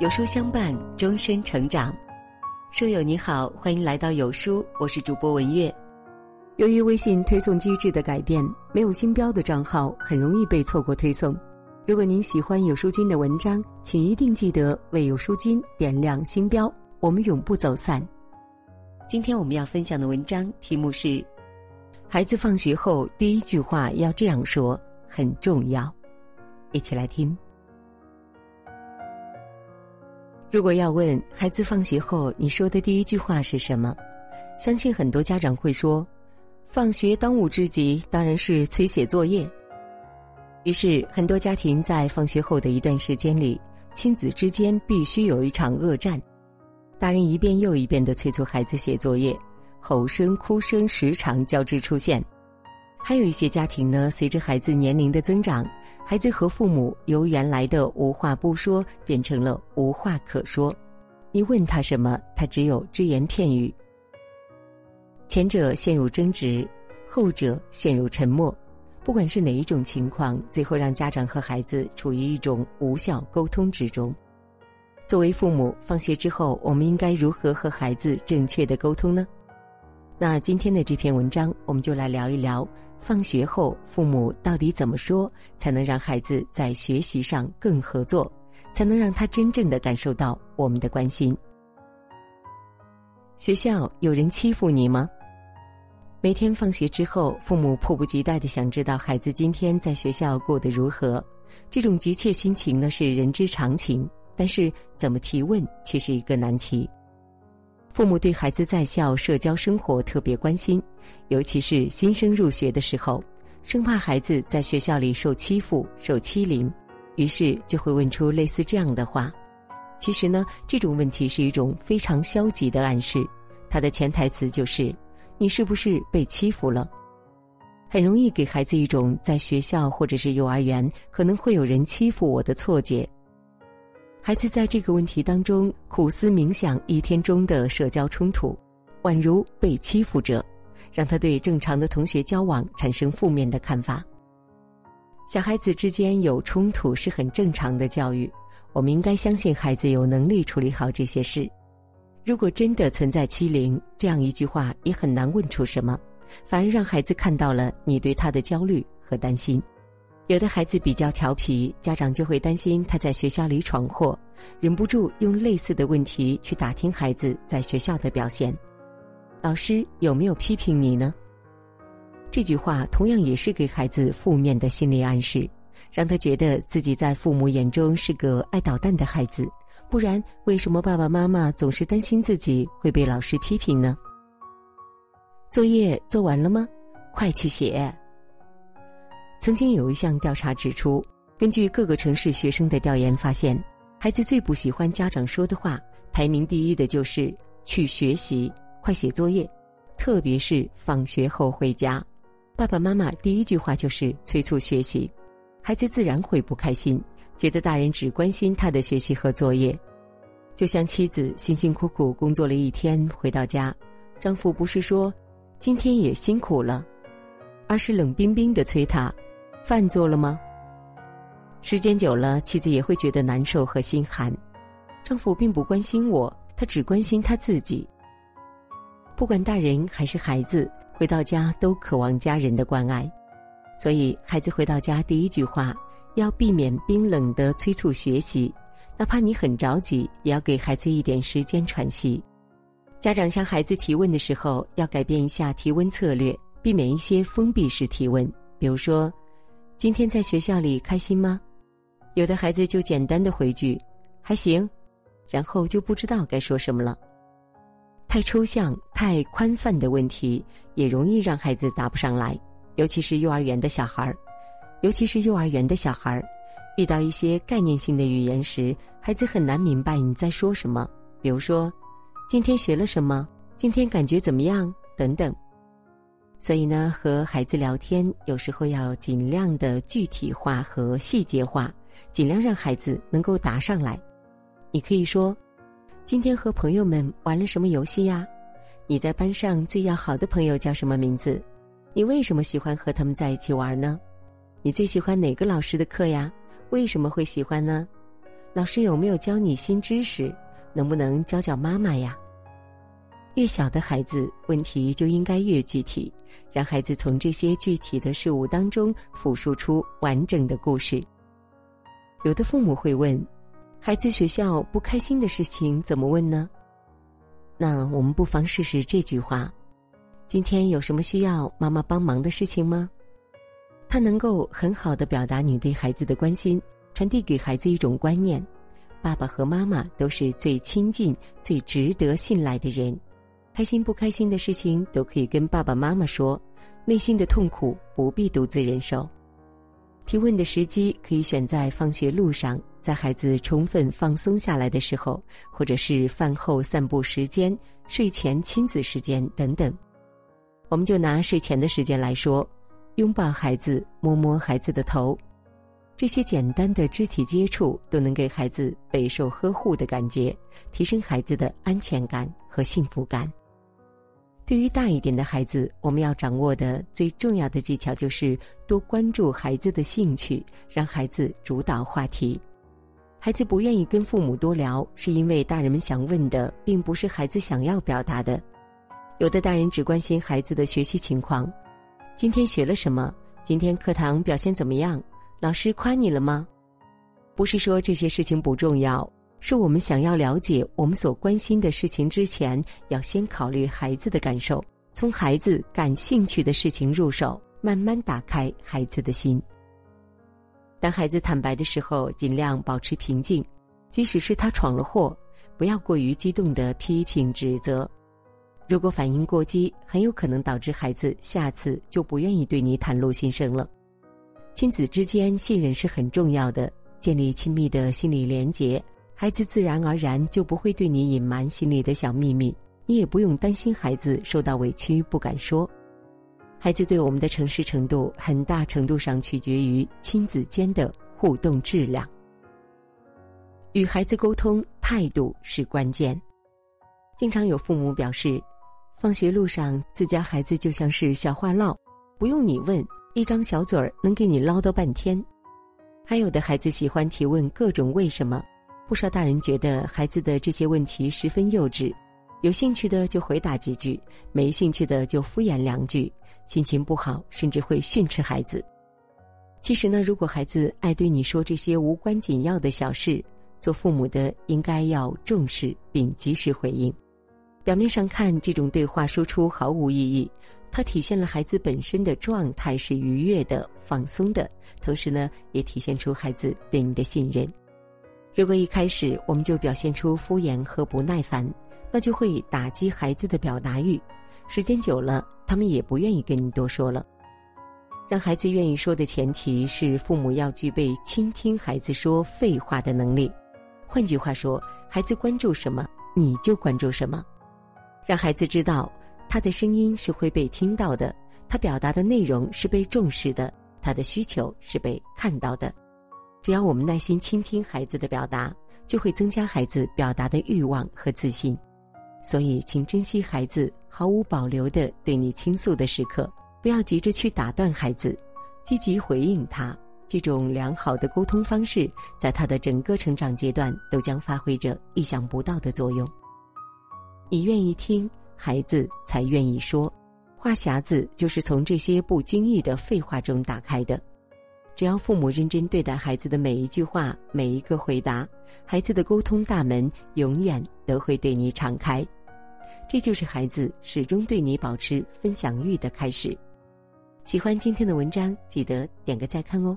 有书相伴，终身成长。书友你好，欢迎来到有书，我是主播文月。由于微信推送机制的改变，没有星标的账号很容易被错过推送。如果您喜欢有书君的文章，请一定记得为有书君点亮星标，我们永不走散。今天我们要分享的文章题目是：孩子放学后第一句话要这样说，很重要。一起来听。如果要问孩子放学后你说的第一句话是什么，相信很多家长会说：“放学当务之急当然是催写作业。”于是，很多家庭在放学后的一段时间里，亲子之间必须有一场恶战。大人一遍又一遍的催促孩子写作业，吼声、哭声时常交织出现。还有一些家庭呢，随着孩子年龄的增长，孩子和父母由原来的无话不说变成了无话可说。你问他什么，他只有只言片语。前者陷入争执，后者陷入沉默。不管是哪一种情况，最后让家长和孩子处于一种无效沟通之中。作为父母，放学之后我们应该如何和孩子正确的沟通呢？那今天的这篇文章，我们就来聊一聊，放学后父母到底怎么说，才能让孩子在学习上更合作，才能让他真正的感受到我们的关心。学校有人欺负你吗？每天放学之后，父母迫不及待的想知道孩子今天在学校过得如何，这种急切心情呢是人之常情。但是，怎么提问却是一个难题。父母对孩子在校社交生活特别关心，尤其是新生入学的时候，生怕孩子在学校里受欺负、受欺凌，于是就会问出类似这样的话。其实呢，这种问题是一种非常消极的暗示，它的潜台词就是：“你是不是被欺负了？”很容易给孩子一种在学校或者是幼儿园可能会有人欺负我的错觉。孩子在这个问题当中苦思冥想一天中的社交冲突，宛如被欺负者，让他对正常的同学交往产生负面的看法。小孩子之间有冲突是很正常的教育，我们应该相信孩子有能力处理好这些事。如果真的存在欺凌，这样一句话也很难问出什么，反而让孩子看到了你对他的焦虑和担心。有的孩子比较调皮，家长就会担心他在学校里闯祸，忍不住用类似的问题去打听孩子在学校的表现。老师有没有批评你呢？这句话同样也是给孩子负面的心理暗示，让他觉得自己在父母眼中是个爱捣蛋的孩子。不然，为什么爸爸妈妈总是担心自己会被老师批评呢？作业做完了吗？快去写。曾经有一项调查指出，根据各个城市学生的调研发现，孩子最不喜欢家长说的话，排名第一的就是“去学习，快写作业”，特别是放学后回家，爸爸妈妈第一句话就是催促学习，孩子自然会不开心，觉得大人只关心他的学习和作业。就像妻子辛辛苦苦工作了一天回到家，丈夫不是说“今天也辛苦了”，而是冷冰冰的催他。饭做了吗？时间久了，妻子也会觉得难受和心寒。丈夫并不关心我，他只关心他自己。不管大人还是孩子，回到家都渴望家人的关爱，所以孩子回到家第一句话要避免冰冷的催促学习，哪怕你很着急，也要给孩子一点时间喘息。家长向孩子提问的时候，要改变一下提问策略，避免一些封闭式提问，比如说。今天在学校里开心吗？有的孩子就简单的回句“还行”，然后就不知道该说什么了。太抽象、太宽泛的问题也容易让孩子答不上来，尤其是幼儿园的小孩儿。尤其是幼儿园的小孩儿，遇到一些概念性的语言时，孩子很难明白你在说什么。比如说，今天学了什么？今天感觉怎么样？等等。所以呢，和孩子聊天有时候要尽量的具体化和细节化，尽量让孩子能够答上来。你可以说：“今天和朋友们玩了什么游戏呀？你在班上最要好的朋友叫什么名字？你为什么喜欢和他们在一起玩呢？你最喜欢哪个老师的课呀？为什么会喜欢呢？老师有没有教你新知识？能不能教教妈妈呀？越小的孩子，问题就应该越具体，让孩子从这些具体的事物当中复述出完整的故事。有的父母会问：孩子学校不开心的事情怎么问呢？那我们不妨试试这句话：今天有什么需要妈妈帮忙的事情吗？他能够很好的表达你对孩子的关心，传递给孩子一种观念：爸爸和妈妈都是最亲近、最值得信赖的人。开心不开心的事情都可以跟爸爸妈妈说，内心的痛苦不必独自忍受。提问的时机可以选在放学路上，在孩子充分放松下来的时候，或者是饭后散步时间、睡前亲子时间等等。我们就拿睡前的时间来说，拥抱孩子，摸摸孩子的头，这些简单的肢体接触都能给孩子备受呵护的感觉，提升孩子的安全感和幸福感。对于大一点的孩子，我们要掌握的最重要的技巧就是多关注孩子的兴趣，让孩子主导话题。孩子不愿意跟父母多聊，是因为大人们想问的并不是孩子想要表达的。有的大人只关心孩子的学习情况，今天学了什么？今天课堂表现怎么样？老师夸你了吗？不是说这些事情不重要。是我们想要了解我们所关心的事情之前，要先考虑孩子的感受，从孩子感兴趣的事情入手，慢慢打开孩子的心。当孩子坦白的时候，尽量保持平静，即使是他闯了祸，不要过于激动的批评指责。如果反应过激，很有可能导致孩子下次就不愿意对你袒露心声了。亲子之间信任是很重要的，建立亲密的心理连结。孩子自然而然就不会对你隐瞒心里的小秘密，你也不用担心孩子受到委屈不敢说。孩子对我们的诚实程度，很大程度上取决于亲子间的互动质量。与孩子沟通，态度是关键。经常有父母表示，放学路上自家孩子就像是小话唠，不用你问，一张小嘴儿能给你唠叨半天。还有的孩子喜欢提问各种为什么。不少大人觉得孩子的这些问题十分幼稚，有兴趣的就回答几句，没兴趣的就敷衍两句，心情不好甚至会训斥孩子。其实呢，如果孩子爱对你说这些无关紧要的小事，做父母的应该要重视并及时回应。表面上看，这种对话输出毫无意义，它体现了孩子本身的状态是愉悦的、放松的，同时呢，也体现出孩子对你的信任。如果一开始我们就表现出敷衍和不耐烦，那就会打击孩子的表达欲，时间久了，他们也不愿意跟你多说了。让孩子愿意说的前提是，父母要具备倾听孩子说废话的能力。换句话说，孩子关注什么，你就关注什么，让孩子知道他的声音是会被听到的，他表达的内容是被重视的，他的需求是被看到的。只要我们耐心倾听孩子的表达，就会增加孩子表达的欲望和自信。所以，请珍惜孩子毫无保留的对你倾诉的时刻，不要急着去打断孩子，积极回应他。这种良好的沟通方式，在他的整个成长阶段都将发挥着意想不到的作用。你愿意听，孩子才愿意说。话匣子就是从这些不经意的废话中打开的。只要父母认真对待孩子的每一句话、每一个回答，孩子的沟通大门永远都会对你敞开。这就是孩子始终对你保持分享欲的开始。喜欢今天的文章，记得点个再看哦。